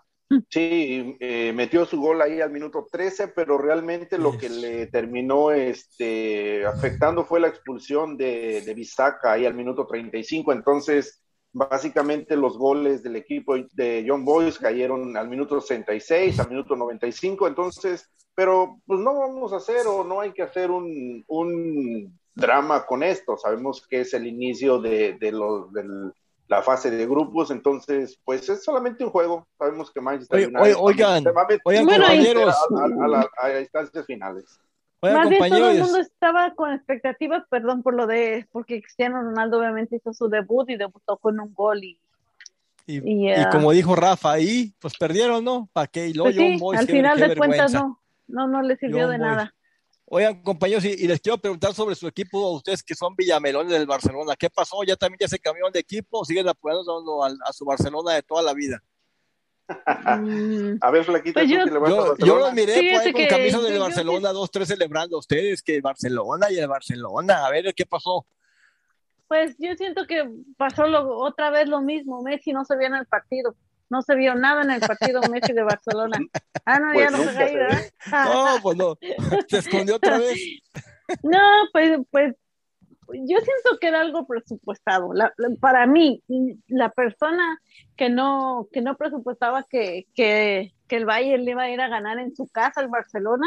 Sí, eh, metió su gol ahí al minuto 13, pero realmente lo que le terminó este, afectando fue la expulsión de, de Bisaca ahí al minuto 35. Entonces, básicamente los goles del equipo de John Boyce cayeron al minuto 66, al minuto 95. Entonces, pero pues no vamos a hacer o no hay que hacer un, un drama con esto. Sabemos que es el inicio de, de los, del la fase de grupos, entonces, pues es solamente un juego. Sabemos que Manchester United oigan, oigan compañeros. A, a, instancias finales. Oigan, Más bien todo el mundo estaba con expectativas, perdón por lo de, porque Cristiano Ronaldo obviamente hizo su debut y debutó con un gol y y, y, y, como dijo Rafa, ahí pues perdieron, ¿no? ¿Para qué? Y luego pues sí, Boys, al final de cuentas no, no, no le sirvió de nada. Oigan, compañeros, y, les quiero preguntar sobre su equipo, ustedes que son Villamelones del Barcelona, ¿qué pasó? ¿Ya también ya se cambiaron de equipo o siguen apoyando a, a, su Barcelona de toda la vida? Mm. a ver, Flaquita, pues yo, que le vas yo, a yo los miré por ahí con camisas del Barcelona, dos, tres celebrando ustedes, que Barcelona y el Barcelona, a ver, ¿qué pasó? Pues yo siento que pasó lo, otra vez lo mismo, Messi no se vio en el partido no se vio nada en el partido Messi de Barcelona. Ah, no, ya pues no se ahí, ¿verdad? No, pues no, se escondió otra vez. No, pues, pues yo siento que era algo presupuestado. para mí, la persona que no, que no presupuestaba que, que, que el Bayern le iba a ir a ganar en su casa al Barcelona,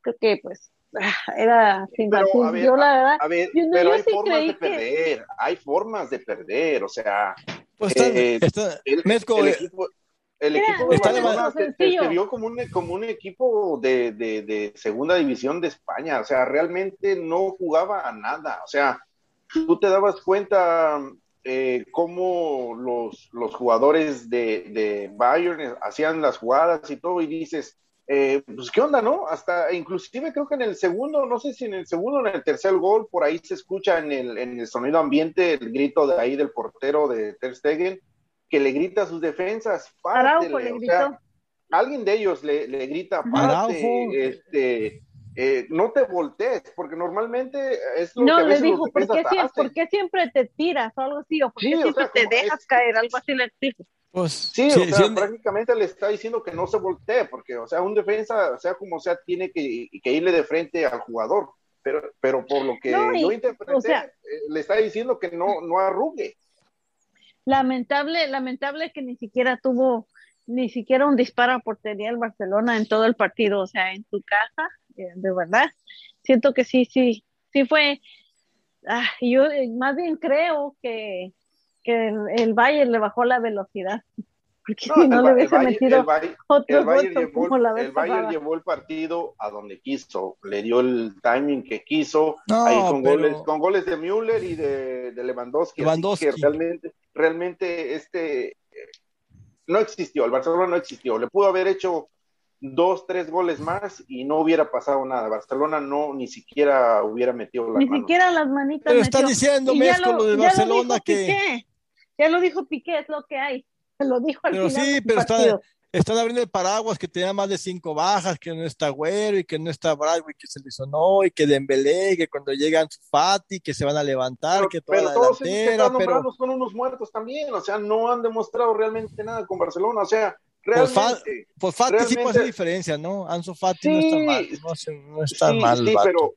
creo que pues ah, era sin yo la verdad a ver, pero hay formas de perder hay formas de perder o sea pues está, eh, el, Mezco, el, equipo, el equipo de Barcelona se, se, vio como un, como un equipo de, de, de, segunda división de España, o sea, realmente no jugaba a nada, o sea, tú te dabas cuenta eh, cómo los, los jugadores de, de Bayern hacían las jugadas y todo, y dices, eh, pues qué onda, ¿no? Hasta inclusive creo que en el segundo, no sé si en el segundo o en el tercer gol, por ahí se escucha en el, en el sonido ambiente el grito de ahí del portero de Ter Stegen, que le grita a sus defensas, Araujo le gritó. alguien de ellos le, le grita, párate, este, eh, no te voltees, porque normalmente es lo no, que a le dijo, ¿por qué, siempre, ¿por qué, siempre, te tiras o algo así? ¿O por qué sí, siempre o sea, te dejas es... caer? Algo así le dijo. Pues, sí, sí, o sea, sí, prácticamente le está diciendo que no se voltee, porque, o sea, un defensa, sea como sea, tiene que, que irle de frente al jugador, pero, pero por lo que no, y, yo interpreté, o sea, eh, le está diciendo que no, no arrugue. Lamentable, lamentable que ni siquiera tuvo ni siquiera un disparo a portería el Barcelona en todo el partido, o sea, en su casa, eh, de verdad. Siento que sí, sí, sí fue. Ah, yo más bien creo que que el Bayern le bajó la velocidad. Porque no, si no le hubiese metido el Bayern, otro el Bayern, llevó, la el Bayern llevó el partido a donde quiso, le dio el timing que quiso, no, ahí con, pero... goles, con goles de Müller y de, de Lewandowski, Lewandowski. que realmente, realmente este no existió, el Barcelona no existió, le pudo haber hecho dos, tres goles más y no hubiera pasado nada. Barcelona no ni siquiera hubiera metido la Ni mano. siquiera las manitas. Pero están metió. diciendo, Y ya Mesco, lo de Barcelona que- Piqué. Ya lo dijo Piqué, es lo que hay. Se lo dijo al Pero final sí, pero está-. Están abriendo el paraguas que tenía más de cinco bajas, que no está Güero y que no está Bradway, que se lesionó y que Dembélé, que cuando llegan Fati, que se van a levantar, Pero, que toda pero la todos que delantera, están pero nombrados son unos muertos también, o sea, no han demostrado realmente nada con Barcelona, o sea, Pues fa- realmente. pues Fati sí puede realmente- hacer diferencia, ¿no? Ansu Fati no Sí, está mal, no, no está sí, mal. sí, pero,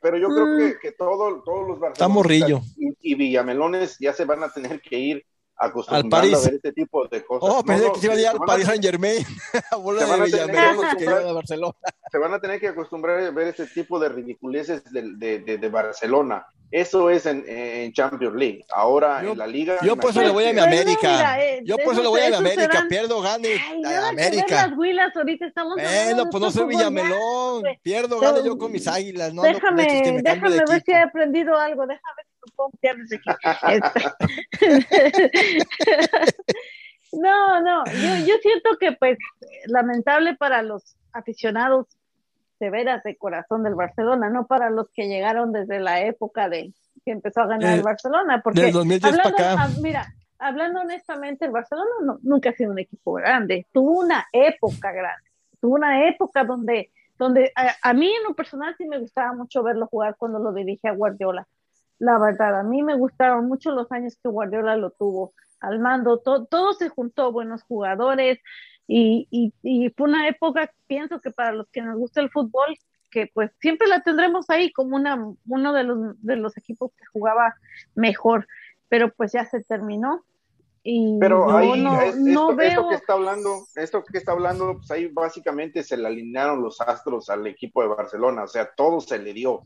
pero yo creo Mm. que, que todo, todos los Está barcelonistas morrillo. y, y villamelones ya se van a tener que ir acostumbrando París. a ver este tipo de cosas. Oh, pensé no, que se iba a ir al van a Paris tener- Saint Germain, a bola se van de a tener que Villamelón que acostumbrar. llevan a Barcelona. se van a tener que acostumbrar a ver este tipo de ridiculeces de, de, de- de Barcelona. Eso es en, en Champions League. Ahora Yo- en la liga. yo por eso le voy a mi América. mira, eh, Yo por eso le voy a mi América, serán- pierdo, gane Ay, a nada que ver América. las huilas, ahorita estamos Bueno, pues no soy. Villamelón, pierdo, gane yo con mis águilas, no déjame, déjame ver si he aprendido algo, déjame ver no, no, yo, yo siento que pues lamentable para los aficionados de veras de corazón del Barcelona, no para los que llegaron desde la época de que empezó a ganar Eh, el Barcelona, porque Del 2010 para hablando, acá. mira, hablando honestamente, el Barcelona no- nunca ha sido un equipo grande, tuvo una época grande, tuvo una época donde, donde a, a mí en lo personal sí me gustaba mucho verlo jugar cuando lo dirigía Guardiola. La verdad, a mí me gustaron mucho los años que Guardiola lo tuvo al mando, to- todo se juntó, buenos jugadores, y, y, y fue una época, pienso que para los que nos gusta el fútbol, que pues siempre la tendremos ahí como una, uno de los, de los equipos que jugaba mejor, pero pues ya se terminó. Y Pero no, ahí, no, es- no esto, esto veo. que está hablando, esto que está hablando, pues ahí básicamente se le alinearon los astros al equipo de Barcelona, o sea, todo se le dio.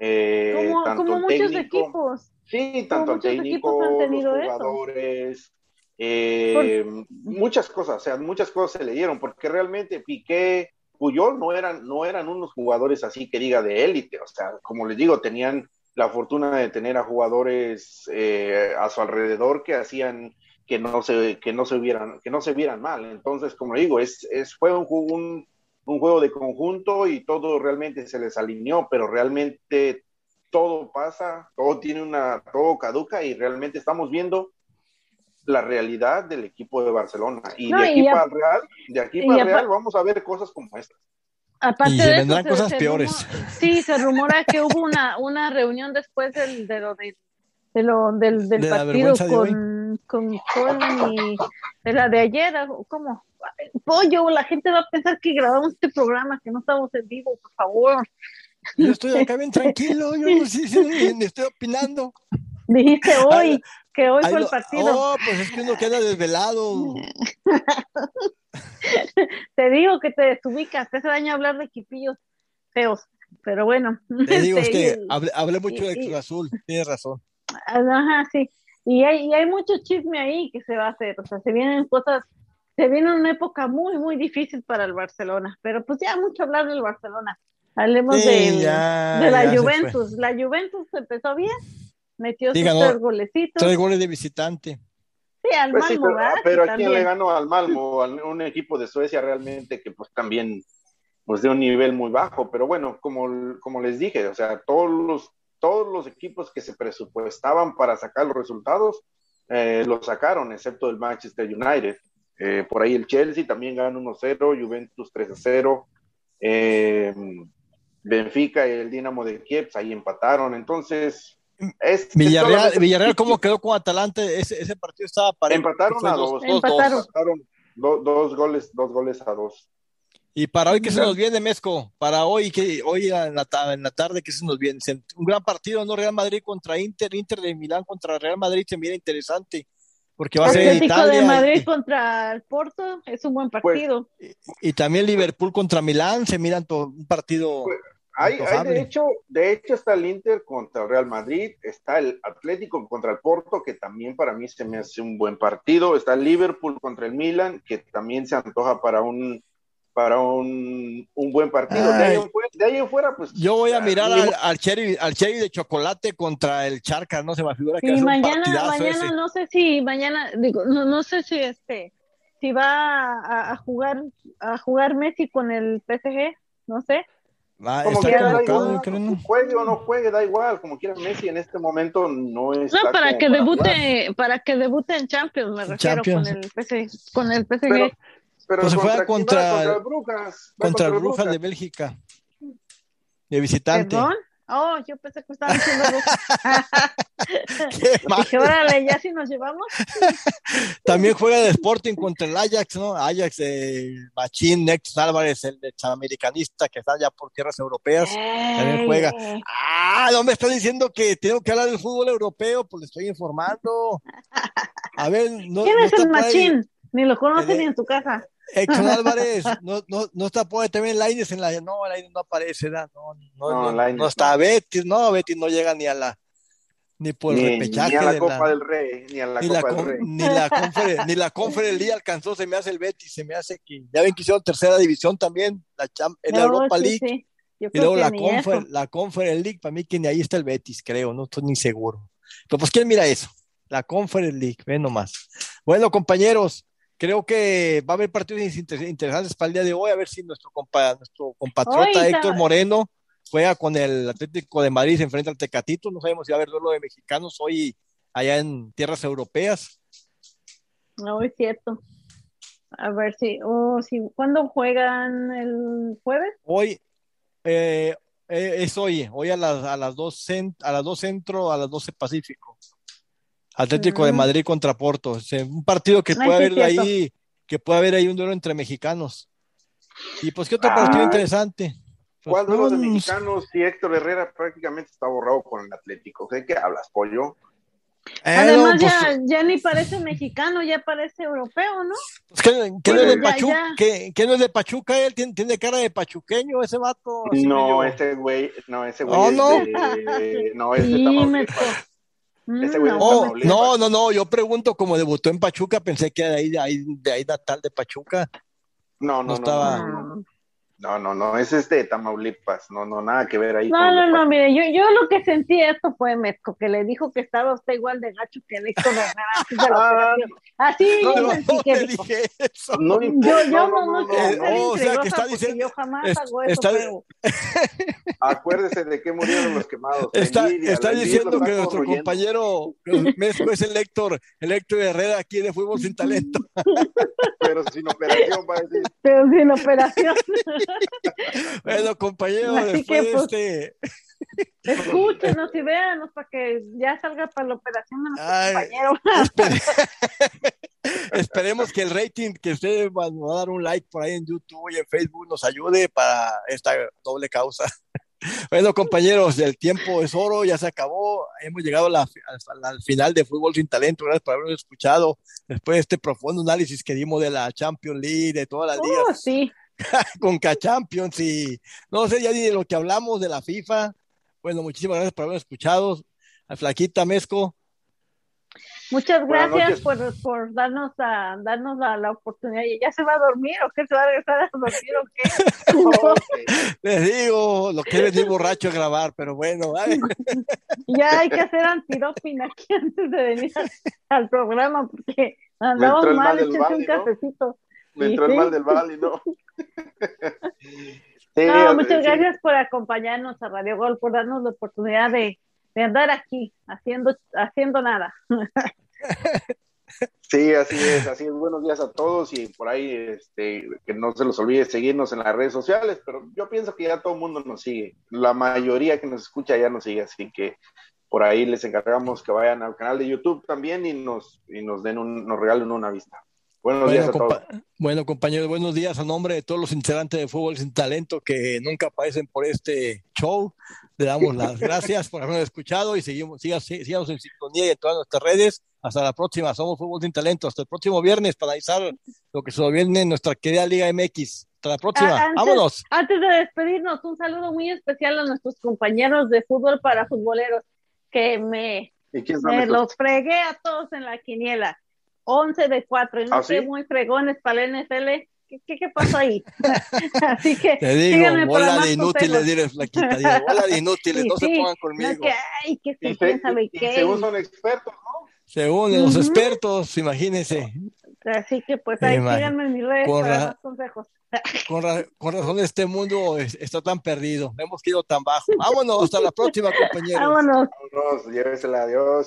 Eh, como, tanto como muchos técnico- equipos. Sí, tanto el muchos técnico, equipos han los tenido eso. jugadores, eh, muchas cosas, o sea, muchas cosas se le dieron, porque realmente Piqué, Puyol no eran, no eran unos jugadores así que diga de élite, o sea, como les digo, tenían la fortuna de tener a jugadores eh, a su alrededor que hacían que no se, que no se vieran, que no se vieran mal. Entonces, como digo, es, es fue un, un, un juego de conjunto y todo realmente se les alineó, pero realmente todo pasa, todo tiene una, todo caduca y realmente estamos viendo la realidad del equipo de Barcelona. Y No, de aquí para el Real, de aquí para el Real vamos a ver cosas como estas. Aparte Y de se eso, vendrán se- cosas se peores. rumora- sí, se rumora que hubo una, una reunión después del, de lo de, de lo, del, del De la partido vergüenza de hoy. Con, con Coleman y de la de ayer, ¿cómo? Pollo, la gente va a pensar que grabamos este programa, que no estamos en vivo, por favor. Yo estoy acá bien tranquilo, yo no sé si ni estoy opinando. Dijiste hoy que hoy fue el partido. Oh, pues es que uno queda desvelado. Te digo que te desubicas, te hace daño hablar de equipillos feos, pero bueno. Te digo, es Este, que hablé, hablé mucho de Cruz Azul, tienes razón. Ajá, sí. Y hay, y hay mucho chisme ahí que se va a hacer. O sea, se vienen cosas, se viene una época muy, muy difícil para el Barcelona. Pero pues ya mucho hablar del Barcelona. Hablemos Sí, ya, de la Juventus. La Juventus empezó bien, metió Sí, sus tres golecitos. Tres goles de visitante. Sí, al Pues sí, Malmo, pero, ¿verdad? pero Que ¿a quién le ganó al Malmo? A un equipo de Suecia realmente que pues también pues de un nivel muy bajo, pero bueno, como, como les dije, o sea, todos los, todos los equipos que se presupuestaban para sacar los resultados, eh, los sacaron, excepto el Manchester United. Eh, por ahí el Chelsea también ganó 1-0, Juventus 3-0, eh, Benfica y el Dinamo de Kiev ahí empataron, entonces... Es, Villarreal, Villarreal ¿cómo quedó con Atalanta? Ese, ese partido estaba parejo. Empataron a dos- dos. dos, dos. Empataron. Empataron do- dos goles, dos goles a dos. Y para hoy, ¿qué se nos viene, Mesco? Para hoy, que hoy en la, en la tarde, ¿qué se nos viene? Un gran partido, ¿no? Real Madrid contra Inter, Inter de Milán contra Real Madrid se mira interesante, porque va a ser en Italia. de Madrid y- contra el Porto es un buen Pues, partido. Y, también Liverpool contra Milán, se miran un partido. Pues, Hay, hay de hecho, de hecho está el Inter contra el Real Madrid, está el Atlético contra el Porto, que también para mí se me hace un buen partido, está el Liverpool contra el Milan, que también se antoja para un para un, un buen partido. De ahí, en fuera, de ahí en fuera, pues Yo voy a ah, mirar al, al cherry, al cherry de chocolate contra el Charca, no se me figura que Y es un mañana, mañana ese. no sé si mañana, digo, no, no sé si este, si va a, a jugar a jugar Messi con el PSG, no sé. Va, Como está quiera, da convocado, igual, creo, ¿no? juegue o no juegue, da igual, como quiera Messi en este momento no es No, para que debute, para que debute en Champions, me refiero Champions. con el PSG, con el PSG. Pero, pero Pues se juega quién contra- contra Brujas, Contra el el Brujas de Bélgica. De visitante. ¿Perdón? Oh, yo pensé que estaban diciendo Qué mal. Dije, órale, ya si nos llevamos. También juega de Sporting contra el Ajax, ¿no? Ajax, eh, Machín, Nex Álvarez, el examericanista que está ya por tierras europeas. También juega. Ey, Ah, no me estás diciendo que tengo que hablar del fútbol europeo, pues le estoy informando. A ver, no, ¿Quién no es el machín? Ni lo conoce El- ni en su casa. Exxon Álvarez, no, no, no está por ahí también Lainez en la, no, Lainez no aparece, ¿verdad? no, no, No, no, Lainez no está Betis, no, Betis no llega ni a la, ni por el Ni, repechaje ni a la de Copa la- del Rey, ni a la ni Copa del Rey. ni la Conference, ni la Conference League alcanzó, se me hace el Betis, se me hace que ya ven que hicieron tercera división también, la, Cham- en la Europa sí, League, sí. Y luego la, ni Confer, eso. la Conference League, para mí que ni ahí está el Betis, creo, no estoy ni seguro. Pero pues, ¿quién mira eso? La Conference League, ve nomás. Bueno, compañeros, creo que va a haber partidos inter- interesantes para el día de hoy, a ver si nuestro, compa, nuestro compatriota Héctor. Moreno juega con el Atlético de Madrid, se enfrenta al Tecatito, no sabemos si va a haber duelo de mexicanos hoy allá en tierras europeas. No, es cierto. A ver si, oh, si, ¿cuándo juegan el jueves? Hoy eh, eh, es hoy, hoy a las, a las dos cent- a las dos centro, a las 12 Pacífico. Atlético de. Madrid contra Porto. O sea, un partido que puede haber ahí, que puede haber ahí un duelo entre mexicanos. Y pues, ¿qué otro Ah. partido interesante? Pues, ¿Cuál de los de no, mexicanos si Héctor Herrera prácticamente está borrado con el Atlético? ¿De qué hablas, pollo? eh, Además, no, pues, ya, ya ni parece mexicano, ya parece europeo, ¿no? pues, ¿qué, qué no es de ya, Pachuca? ya. ¿Qué, qué no es de Pachuca? Él tiene, tiene cara de pachuqueño, ese vato. No, ese güey, no, ese güey Oh, es no. de, no, es de me Ese güey Mm, Oh, no, no, no, yo pregunto cómo debutó en Pachuca, pensé que de ahí, de ahí, de ahí natal de Pachuca. No, no, no no, estaba- no, no, no, no, no, es de Tamaulipas, no, no, nada que ver ahí. No, no, no, mire, yo, yo lo que sentí esto fue Mezco, que le dijo que estaba usted igual de gacho que de la Ah. Así no, yo No, sentí no que le dijo. dije eso. No, Yo, yo no, no, no, no, no, o sea, que está diciendo- yo jamás es- hago eso, está- pero Acuérdese de qué murieron los quemados. Está, envidia, está diciendo que nuestro compañero Mesco es el Héctor, el Héctor Herrera aquí de Fútbol Sin Talento. Pero sin operación, va a decir. pero sin operación. Bueno, compañero, Así después que, pues, de este, Escúchenos y véanos para que ya salga para la operación de nuestro Ay. compañero. espere- esperemos que el rating que usted va a dar un like por ahí en YouTube y en Facebook nos ayude para esta doble causa. Bueno, compañeros, el tiempo es oro, ya se acabó. Hemos llegado la- al, al final de Fútbol Sin Talento. Gracias por habernos escuchado. Después de este profundo análisis que dimos de la Champions League, de todas las ligas. Oh, sí. con K-Champions y no sé ya ni de lo que hablamos de la FIFA. Bueno, muchísimas gracias por habernos escuchado. A Flaquita Mesco, Muchas gracias por, por darnos a, darnos la, la oportunidad. ¿Y ¿Ya se va a dormir o qué? ¿Se va a regresar a dormir o qué? Les digo lo que es venir borracho a grabar, pero bueno, ay, ya hay que hacer antidoping aquí antes de venir al, al programa porque andamos mal, mal échense un ¿no? cafecito. Me Sí, entró el sí. mal del Bali, ¿no? Sí, No, sí. muchas gracias por acompañarnos a Radio Gol, por darnos la oportunidad de, de andar aquí haciendo, haciendo nada. Sí, así es, así es. Buenos días a todos y por ahí este, que no se los olvide seguirnos en las redes sociales, pero yo pienso que ya todo el mundo nos sigue. La mayoría que nos escucha ya nos sigue, así que por ahí les encargamos que vayan al canal de YouTube también y nos, y nos den un, nos regalen una vista. Buenos días bueno, a todos. bueno, compañeros, buenos días a nombre de todos los integrantes de Fútbol Sin Talento que nunca aparecen por este show. Le damos las gracias por habernos escuchado y seguimos, en sintonía y en todas nuestras redes. Hasta la próxima, somos Fútbol Sin Talento. Hasta el próximo viernes para analizar lo que se viene en nuestra querida Liga MX. Hasta la próxima, Ah, antes- vámonos. Antes de despedirnos, un saludo muy especial a nuestros compañeros de fútbol para futboleros que me, ¿Y quién son me los fregué a todos en la quiniela. 11 de 4 y no ¿Ah, sé muy fregones para la NFL. ¿Qué, qué, qué pasó ahí? Así que te digo, bola de inútiles, diré flaquita, digo, bola de inútiles, no sí. se pongan conmigo. No, que, ay, que se, y se, y, qué. según son expertos, ¿no? Según uh -huh. los expertos, imagínense. Así que pues ahí síganme en mis redes con para más consejos. Con, ra con, razón este mundo es está tan perdido, hemos ido tan bajo. Vámonos, hasta la próxima, compañeros. Vámonos. Vámonos, llévesela, adiós.